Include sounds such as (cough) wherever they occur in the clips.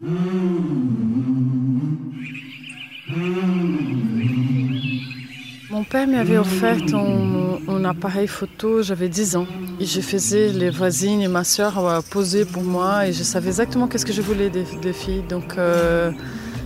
Mon père m'avait offert un, appareil photo, j'avais 10 ans. Et je faisais les voisines et ma soeur poser pour moi et je savais exactement qu'est-ce que je voulais des, filles. Donc euh,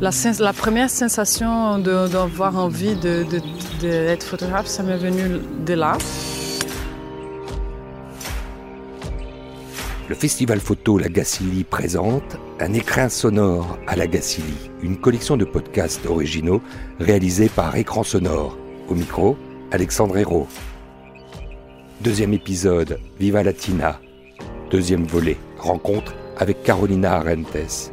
la, la, première sensation d'avoir envie d'être photographe, ça m'est venu de là. Le festival photo La Gacilly présente Un écrin sonore à La Gacilly, une collection de podcasts originaux réalisés par Écran Sonore. Au micro, Alexandre Hérault. Deuxième épisode, Viva Latina. Deuxième volet, rencontre avec Carolina Arentes.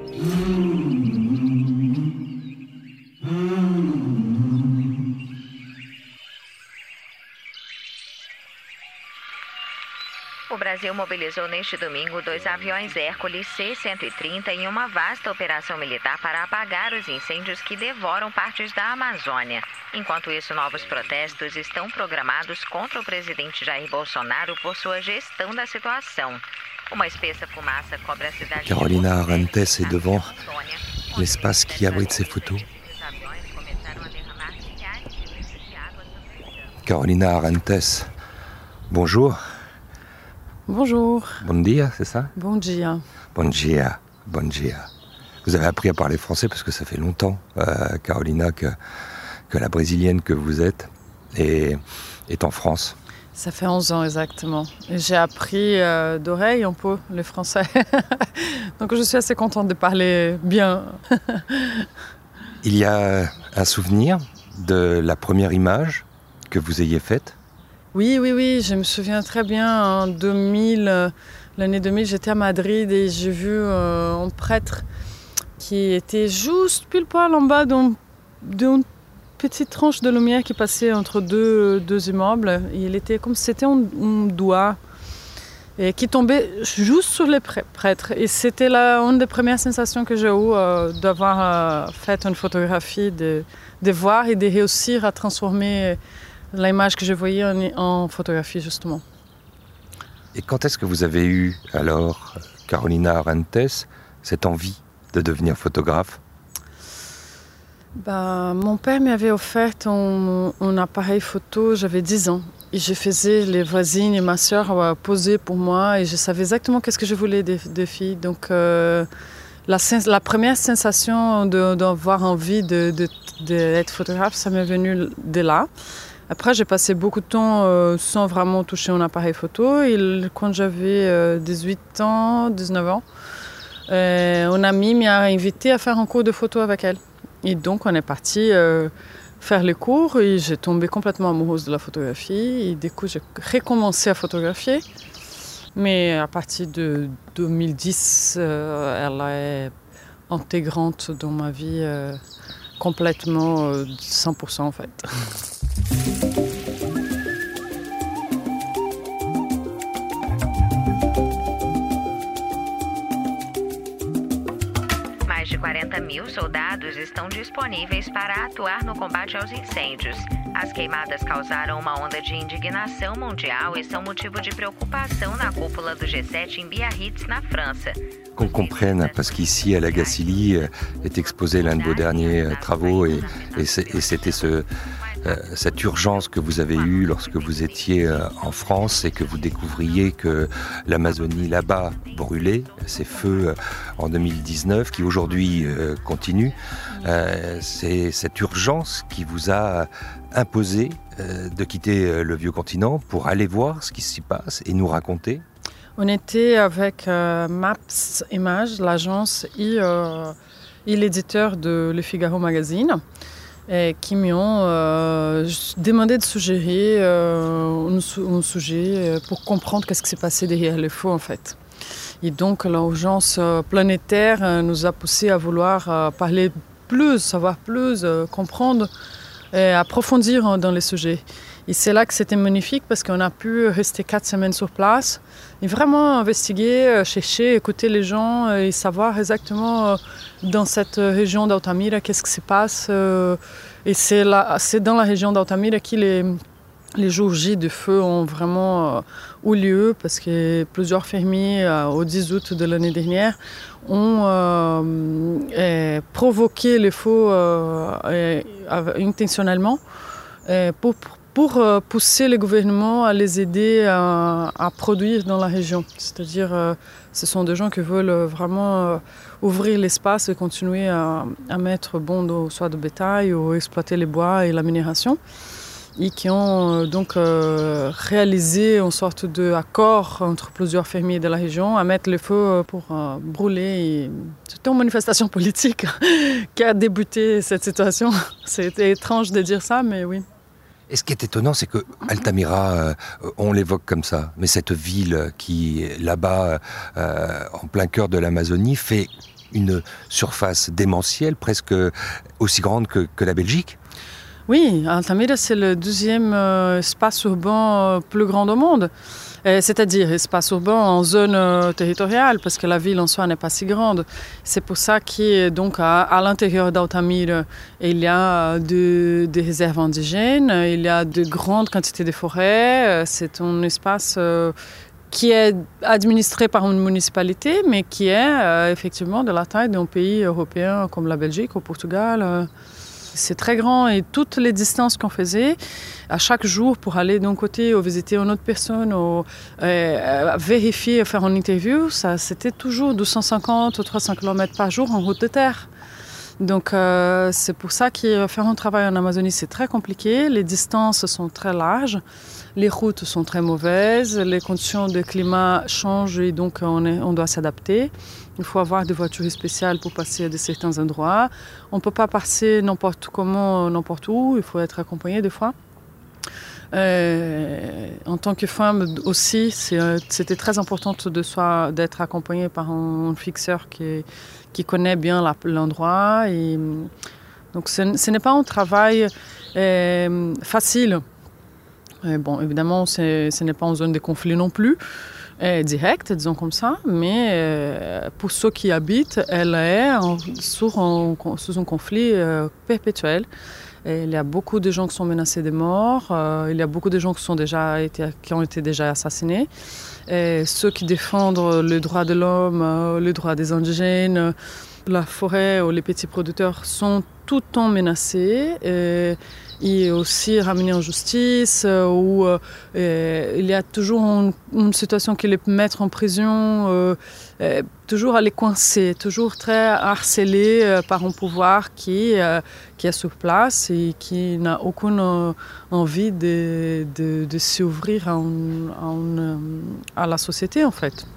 Brasil mobilizou neste domingo dois aviões Hércules C-130 em uma vasta operação militar para apagar os incêndios que devoram partes da Amazônia. Enquanto isso, novos protestos estão programados contra o presidente Jair Bolsonaro por sua gestão da situação. Uma espessa fumaça cobre a cidade Carolina Arantes est devant l'espace qui abrite ses photos. Carolina Arantes, bonjour. Bonjour. Bon dia, c'est ça? Bon dia. Bon dia, bon dia. Vous avez appris à parler français parce que ça fait longtemps, euh, Carolina, que, que la brésilienne que vous êtes est, est en France. Ça fait 11 ans exactement. J'ai appris euh, d'oreille un peu le français. (laughs) Donc je suis assez contente de parler bien. (laughs) Il y a un souvenir de la première image que vous ayez faite? Oui, oui, oui, je me souviens très bien. En 2000, euh, l'année 2000, j'étais à Madrid et j'ai vu euh, un prêtre qui était juste pile poil en bas d'une petite tranche de lumière qui passait entre deux, deux immeubles. il était comme si c'était un, doigt et qui tombait juste sur les prêtres. Et c'était une des premières sensations que j'ai eues euh, d'avoir fait une photographie, de, de, voir et de réussir à transformer l'image que je voyais en, photographie justement. Et quand est-ce que vous avez eu alors, Carolina Arantes, cette envie de devenir photographe? Bah, Mon père m'avait offert un, appareil photo, j'avais 10 ans. Et je faisais les voisines et ma soeur poser pour moi et je savais exactement qu'est-ce que je voulais des, filles. Donc euh, la, la, première sensation d'avoir envie d'être de, de, photographe, ça m'est venu de là. Après, j'ai passé beaucoup de temps euh, sans vraiment toucher un appareil photo. Et quand j'avais 18 euh, ans, 19 ans, euh, un ami m'a invité à faire un cours de photo avec elle. Et donc, on est parti faire les cours et j'ai tombé complètement amoureuse de la photographie. Et du coup, j'ai recommencé à photographier. Mais à partir de 2010, elle est intégrante dans ma vie complètement 100% en fait. (laughs) 40 mil soldados estão disponíveis para atuar no combate aos incêndios. As queimadas causaram uma onda de indignação mundial e são motivo de preocupação na cúpula do G7 em Biarritz, na França. Qu'on comprenne, parce qu'ici, à la Gacilly, euh, est exposé l'un de vos derniers euh, travaux et, et c'était ce, cette urgence que vous avez eue lorsque vous étiez euh, en France et que vous découvriez que l'Amazonie là-bas brûlait, ces feux euh, en 2019 qui aujourd'hui continuent, c'est cette urgence qui vous a imposé de quitter le vieux continent pour aller voir ce qui s'y passe et nous raconter? On était avec Maps Images, l'agence et, et l'éditeur de Le Figaro Magazine qui m'ont euh, demandé de suggérer euh, un, sujet euh, pour comprendre qu'est-ce qui s'est passé derrière les feux en fait. Et donc l'urgence planétaire nous a poussé à vouloir parler plus, savoir plus, comprendre et approfondir dans les sujets. Et c'est là que c'était magnifique parce qu'on a pu rester quatre semaines sur place et vraiment investiguer, euh, chercher, écouter les gens euh, et savoir exactement euh, dans cette région d'Altamira qu'est-ce qui se passe. Et c'est dans la région d'Altamira que les, les jours J de feu ont vraiment eu lieu parce que plusieurs fermiers, au 10 août de l'année dernière, ont provoqué les feux intentionnellement pour pour euh, pousser le gouvernement à les aider à, produire dans la région. C'est-à-dire, euh, ce sont des gens qui veulent vraiment euh, ouvrir l'espace et continuer à, mettre bon soit de bétail ou exploiter les bois et la minération. Et qui ont donc réalisé une sorte d'accord entre plusieurs fermiers de la région à mettre le feu pour brûler. C'était une manifestation (laughs) politique qui a débuté cette situation. (laughs) C'était étrange de dire ça, mais oui. Et ce qui est étonnant, c'est que Altamira, euh, on l'évoque comme ça, mais cette ville qui là-bas, euh, en plein cœur de l'Amazonie, fait une surface démentielle, presque aussi grande que la Belgique. Oui, Altamira, c'est le deuxième euh, espace urbain plus grand au monde. Euh, c'est-à-dire espace urbain en zone euh, territoriale, parce que la ville en soi n'est pas si grande. C'est pour ça qu'à donc à, l'intérieur d'Altamira, il y a des réserves indigènes, il y a de grandes quantités de forêts. Euh, c'est un espace qui est administré par une municipalité, mais qui est effectivement de la taille d'un pays européen comme la Belgique ou Portugal. C'est très grand et toutes les distances qu'on faisait à chaque jour pour aller d'un côté ou visiter une autre personne ou euh, vérifier, faire une interview, ça c'était toujours 250 ou 300 km par jour en route de terre. Donc euh, c'est pour ça que faire un travail en Amazonie c'est très compliqué. Les distances sont très larges, les routes sont très mauvaises, les conditions de climat changent et donc on, on doit s'adapter. Il faut avoir des voitures spéciales pour passer à certains endroits. On ne peut pas passer n'importe comment, n'importe où. Il faut être accompagné des fois. Euh, en tant que femme aussi, euh, c'était très important de d'être accompagnée par un, fixeur qui, connaît bien l'endroit. donc ce, n'est pas un travail euh, facile. Bon, évidemment, ce n'est pas en zone de conflit non plus directe, disons comme ça, mais euh, pour ceux qui habitent, elle est sous, un, conflit euh, perpétuel. il y a beaucoup de gens qui sont menacés de mort, euh, il y a beaucoup de gens qui, sont déjà été, ont été déjà assassinés. Et ceux qui défendent les droits de l'homme, les droits des indigènes, la forêt ou les petits producteurs sont tout le temps menacés. Et, et aussi ramener en justice, euh, où euh, il y a toujours une, situation qui les mettre en prison, euh, toujours à les coincer, toujours très harcelés par un pouvoir qui, qui est sur place et qui n'a aucune envie de, de, s'ouvrir à, à, la société en fait.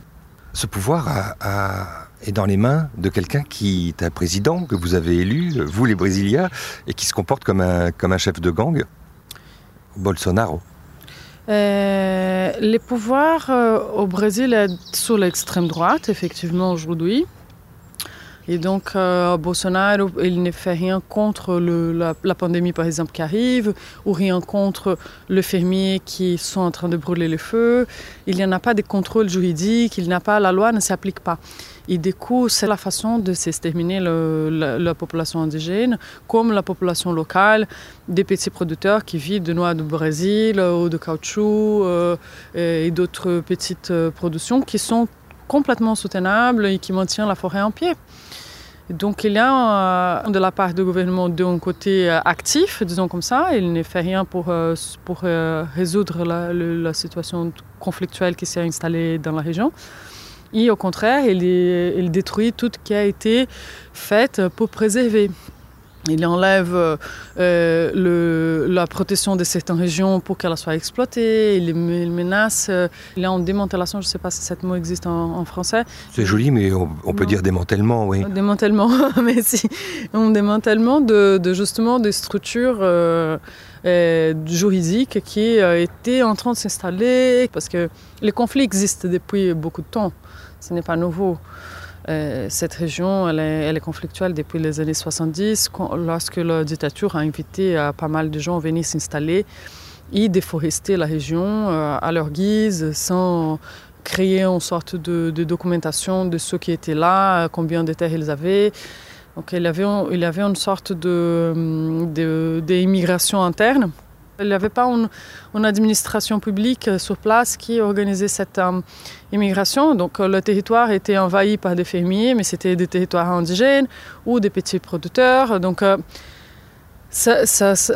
Ce pouvoir a est dans les mains de quelqu'un qui est un président que vous avez élu, vous les Brésiliens, et qui se comporte comme un, comme un chef de gang, Bolsonaro. Euh, les pouvoirs euh, au Brésil sont sur l'extrême droite, effectivement, aujourd'hui. Et donc, euh, Bolsonaro, il ne fait rien contre la, pandémie, par exemple, qui arrive, ou rien contre les fermiers qui sont en train de brûler le feu. Il n'y en a pas de contrôle juridique, il n'a pas, la loi ne s'applique pas. Et du coup, c'est la façon de s'exterminer la, population indigène, comme la population locale, des petits producteurs qui vivent de noix du Brésil ou de caoutchouc euh, et d'autres petites euh, productions qui sont complètement soutenables et qui maintiennent la forêt en pied. Donc il y a euh, de la part du gouvernement d'un côté actif, disons comme ça, il ne fait rien pour, pour résoudre la situation conflictuelle qui s'est installée dans la région. Et au contraire, il, détruit tout ce qui a été fait pour préserver. Il enlève euh, le, la protection de certaines régions pour qu'elles soient exploitées. Il, menace. il est en démantélation. Je ne sais pas si ce mot existe en, français. C'est joli, mais on, peut dire démantèlement, oui. Démantèlement, (laughs) mais si. Un démantèlement de, justement des structures euh, euh, juridiques qui étaient en train de s'installer. Parce que les conflits existent depuis beaucoup de temps. Ce n'est pas nouveau. Euh, cette région, elle est, conflictuelle depuis les années 70, lorsque la dictature a invité euh, pas mal de gens à venir s'installer et déforester la région euh, à leur guise, sans créer une sorte de, documentation de ceux qui étaient là, combien de terres ils avaient. Donc il y avait, une sorte d'immigration de, interne Il n'y avait pas une, administration publique sur place qui organisait cette euh, immigration. Donc le territoire était envahi par des fermiers, mais c'était des territoires indigènes ou des petits producteurs. Donc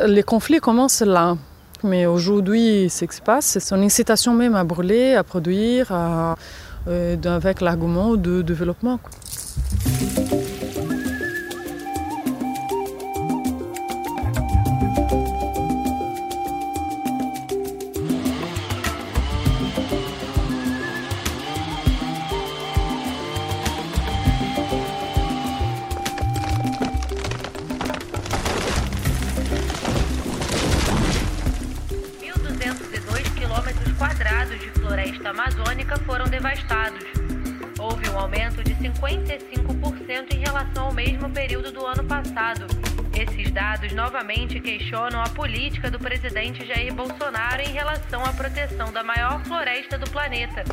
les conflits commencent là. Mais aujourd'hui, ce qui se passe, c'est une incitation même à brûler, à produire, avec l'argument de développement. Período do ano passado. Esses dados novamente questionam a política do presidente Jair Bolsonaro em relação à proteção da maior floresta do planeta.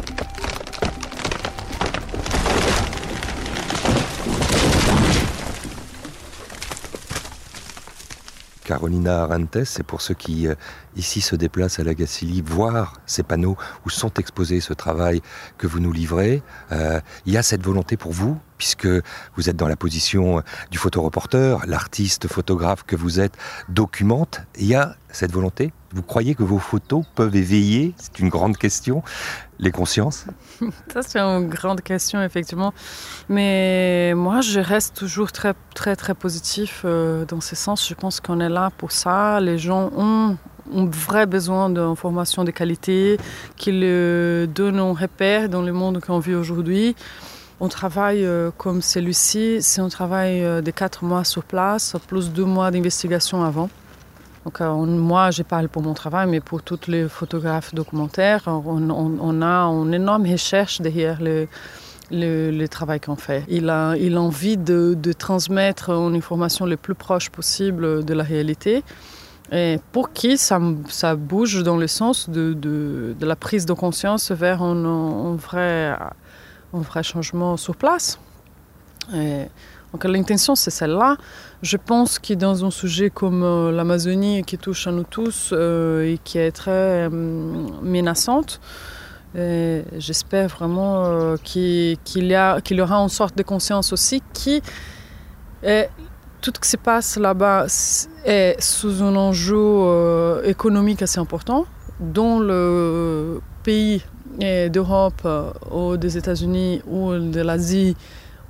Carolina Arantes, c'est pour ceux qui euh, ici se déplacent à la Gacilly, voir ces panneaux où sont exposés ce travail que vous nous livrez. Euh, il y a cette volonté pour vous, puisque vous êtes dans la position du photoreporter, l'artiste photographe que vous êtes documente. Il y a cette volonté? Vous croyez que vos photos peuvent éveiller, c'est une grande question, les consciences? (laughs) Ça, c'est une grande question, effectivement. Mais moi, je reste toujours très, très, très positif euh, dans ce sens. Je pense qu'on est là pour ça. Les gens ont un vrai besoin d'informations de qualité qui le donnent un repère dans le monde qu'on vit aujourd'hui. On travaille euh, comme celui-ci, c'est un travail euh, de quatre mois sur place, plus deux mois d'investigation avant. Donc, euh, moi, je parle pour mon travail, mais pour tous les photographes documentaires, on, a une énorme recherche derrière le, le, travail qu'on fait. Il a, il a envie de, transmettre une information le plus proche possible de la réalité. Et pour qui ça, ça bouge dans le sens de, de, la prise de conscience vers un, vrai, un vrai changement sur place. Et donc l'intention, c'est celle-là. Je pense que dans un sujet comme euh, l'Amazonie qui touche à nous tous euh, et qui est très euh, menaçante, j'espère vraiment qu'il y, aura une sorte de conscience aussi qui tout ce qui se passe là-bas est sous un enjeu économique assez important, dont le pays d'Europe ou des États-Unis ou de l'Asie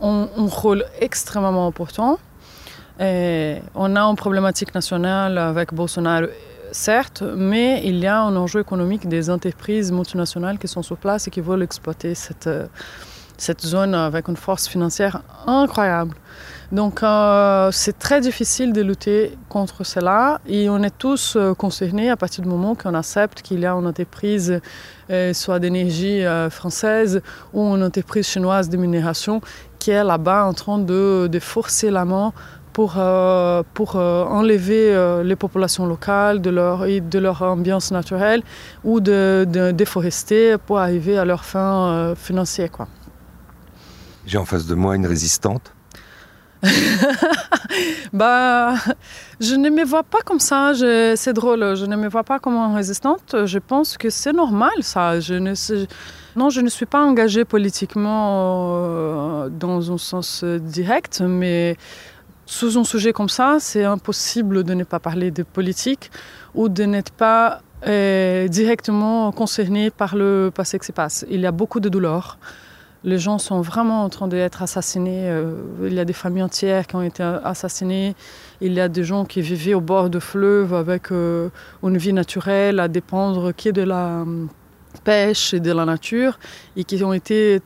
ont un rôle extrêmement important. On a une problématique nationale avec Bolsonaro, certes, mais il y a un enjeu économique des entreprises multinationales qui sont sur place et qui veulent exploiter cette, cette zone avec une force financière incroyable. Donc euh, c'est très difficile de lutter contre cela et on est tous euh, concernés à partir du moment qu'on accepte qu'il y a une entreprise euh, soit d'énergie française ou une entreprise chinoise de minération qui est là-bas en train de, de forcer la main pour, pour enlever les populations locales de leur, de leur ambiance naturelle ou de, déforester pour arriver à leur fin financière. J'ai en face de moi une résistante. (laughs) bah, je ne me vois pas comme ça. C'est drôle. Je ne me vois pas comme résistante. Je pense que c'est normal, ça. Non, je ne suis pas engagée politiquement dans un sens direct, mais sous un sujet comme ça, c'est impossible de ne pas parler de politique ou de n'être pas euh, directement concerné par le passé qui se passe. Il y a beaucoup de douleurs. Les gens sont vraiment en train d'être assassinés. Euh, il y a des familles entières qui ont été assassinées. Il y a des gens qui vivaient au bord de fleuves avec euh, une vie naturelle à dépendre qui de la pêche et de la nature et qui ont été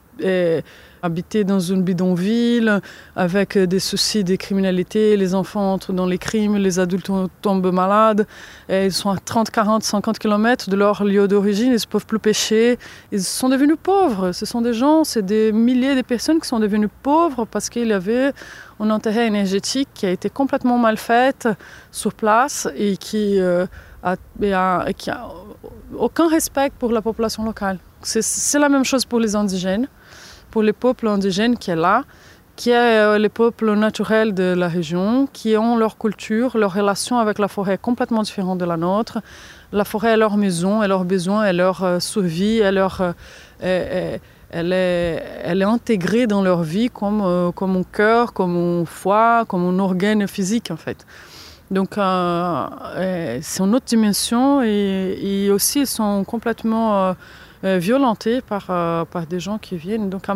habiter dans une bidonville avec des soucis de criminalité, les enfants entrent dans les crimes, les adultes tombent malades, ils sont à 30, 40, 50 km de leur lieu d'origine, ils ne peuvent plus pêcher, ils sont devenus pauvres. Ce sont des gens, c'est des milliers de personnes qui sont devenues pauvres parce qu'il y avait un intérêt énergétique qui a été complètement mal fait sur place et qui, euh, aucun respect pour la population locale. C'est la même chose pour les indigènes pour les peuples indigènes qui est là, qui est les peuples naturels de la région, qui ont leur culture, leur relation avec la forêt complètement différente de la nôtre. La forêt est leur maison, est leur besoin, est leur survie, est leur, elle est, elle est intégrée dans leur vie comme, euh, comme un cœur, comme un foie, comme un organe physique en fait. Donc euh, c'est une autre dimension et, aussi ils sont complètement euh, violentés par, par des gens qui viennent. Donc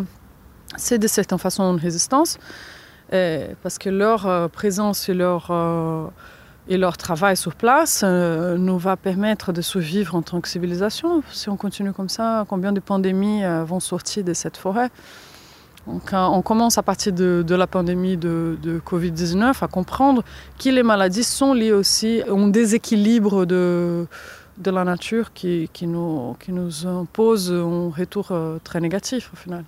c'est de certaine façon une résistance parce que leur présence et leur et leur travail sur place euh, nous va permettre de survivre en tant que civilisation. Si on continue comme ça, combien de pandémies euh, vont sortir de cette forêt? Donc, On commence à partir de, la pandémie de, Covid-19 à comprendre que les maladies sont liées aussi à un déséquilibre de, de la nature qui, qui, nous, qui nous impose un retour euh, très négatif au final.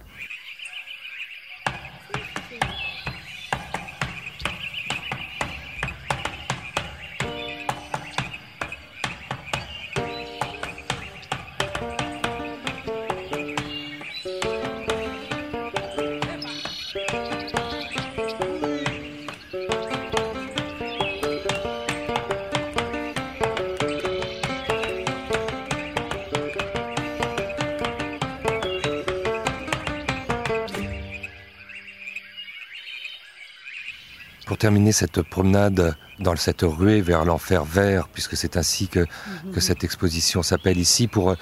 Terminer cette promenade dans cette ruée vers l'enfer vert, puisque c'est ainsi que, que cette exposition s'appelle ici, pour euh,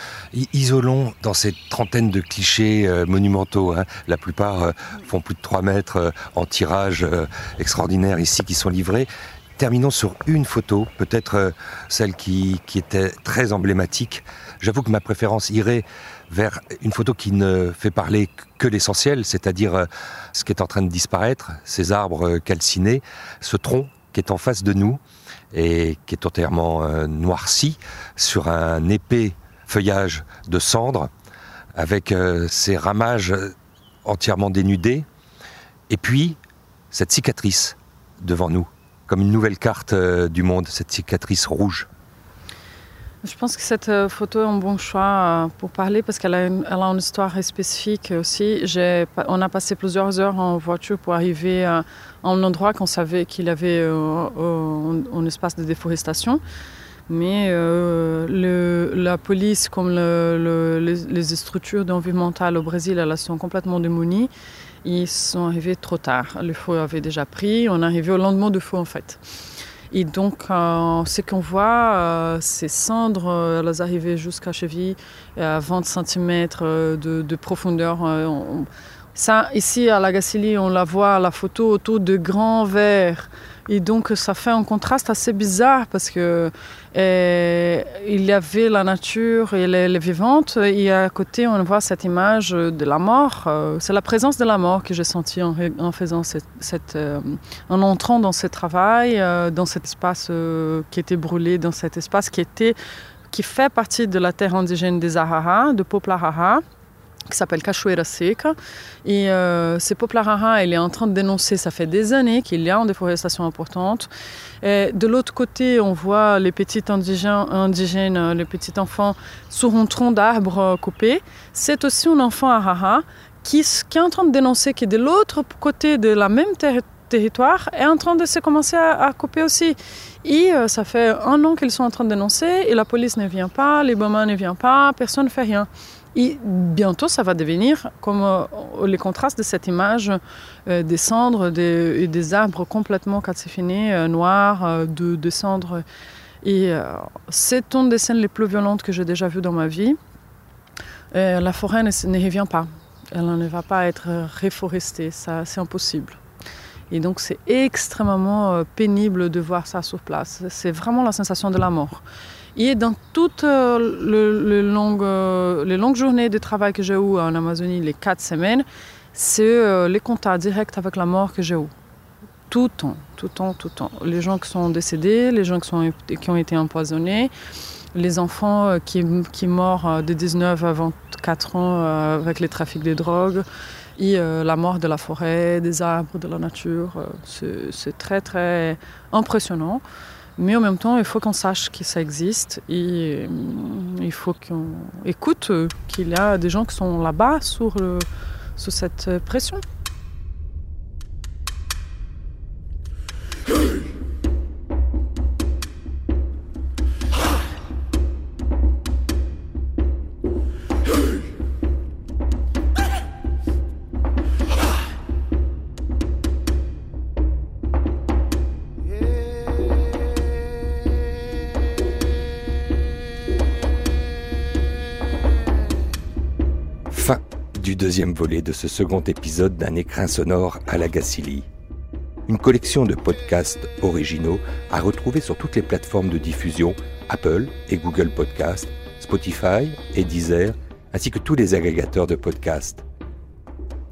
isolons dans cette trentaine de clichés euh, monumentaux. Hein. La plupart euh, font plus de 3 mètres en tirage extraordinaire ici qui sont livrés. Terminons sur une photo, peut-être celle qui, était très emblématique. J'avoue que ma préférence irait vers une photo qui ne fait parler que l'essentiel, c'est-à-dire euh, ce qui est en train de disparaître, ces arbres euh, calcinés, ce tronc qui est en face de nous et qui est entièrement euh, noirci sur un épais feuillage de cendres, avec ces ramages entièrement dénudés, et puis cette cicatrice devant nous, comme une nouvelle carte du monde, cette cicatrice rouge. Je pense que cette euh, photo est un bon choix euh, pour parler parce qu'elle a, une, a une histoire spécifique aussi. On a passé plusieurs heures en voiture pour arriver à un endroit qu'on savait qu'il y avait euh, un, espace de déforestation. Mais la police, comme le, les, structures environnementales au Brésil, elles sont complètement démunies. Ils sont arrivés trop tard. Le feu avait déjà pris. On est arrivé au lendemain du feu en fait. Et donc, euh, ce qu'on voit, euh, ces cendres, euh, elles arrivaient jusqu'à cheville, à 20 cm de, profondeur. ça, ici à la Gacilly, on la voit à la photo autour de grands verres. Et donc ça fait un contraste assez bizarre parce que eh, il y avait la nature et elle est vivante et à côté on voit cette image de la mort. Euh, c'est la présence de la mort que j'ai sentie en, faisant cette, euh, en entrant dans ce travail, euh, dans cet espace qui était brûlé, dans cet espace qui était qui fait partie de la terre indigène des Ahara, de Poplarara qui s'appelle Cachoeira Seca. Et euh, ce Poplarara, il est en train de dénoncer, ça fait des années qu'il y a une déforestation importante. De l'autre côté, on voit les petits indigènes, indigènes, les petits enfants sur un tronc d'arbre coupé. C'est aussi un enfant Ahara qui, est en train de dénoncer que de l'autre côté de la même territoire est en train de se commencer à, couper aussi. Et euh, ça fait un an qu'ils sont en train de dénoncer et la police ne vient pas, les Bama ne viennent pas, personne ne fait rien. Et bientôt, ça va devenir comme euh, les contrastes de cette image euh, des cendres des, et des arbres complètement calcifinés, euh, noirs, de, cendres. Et c'est une des scènes les plus violentes que j'ai déjà vues dans ma vie. la forêt ne, revient pas. Elle ne va pas être reforestée. Ça, c'est impossible. Et donc, c'est extrêmement pénible de voir ça sur place. C'est vraiment la sensation de la mort. Et dans toutes euh, longues, euh, les longues journées de travail que j'ai eues en Amazonie, les quatre semaines, c'est euh, les contacts directs avec la mort que j'ai eu. Tout le temps, tout le temps, tout le temps. Les gens qui sont décédés, les gens qui, ont été empoisonnés, les enfants qui, qui morts de 19 à 24 ans avec les trafics de drogue, et la mort de la forêt, des arbres, de la nature. c'est très, très impressionnant. Mais en même temps, il faut qu'on sache que ça existe et euh, il faut qu'on écoute euh, qu'il y a des gens qui sont là-bas sous, sous cette pression. Deuxième volet de ce second épisode d'un écrin sonore à la Gacilly. Une collection de podcasts originaux à retrouver sur toutes les plateformes de diffusion Apple et Google Podcasts, Spotify et Deezer, ainsi que tous les agrégateurs de podcasts.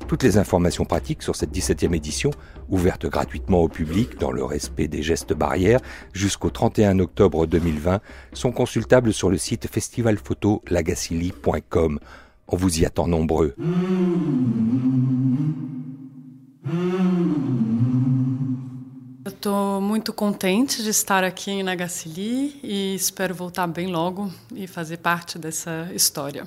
Toutes les informations pratiques sur cette 17e édition, ouverte gratuitement au public dans le respect des gestes barrières jusqu'au 31 octobre 2020, sont consultables sur le site festivalphotolagacilly.com on vous y attend nombreux. Estou muito contente de estar aqui em Nagacili e espero voltar bem logo e fazer parte dessa história.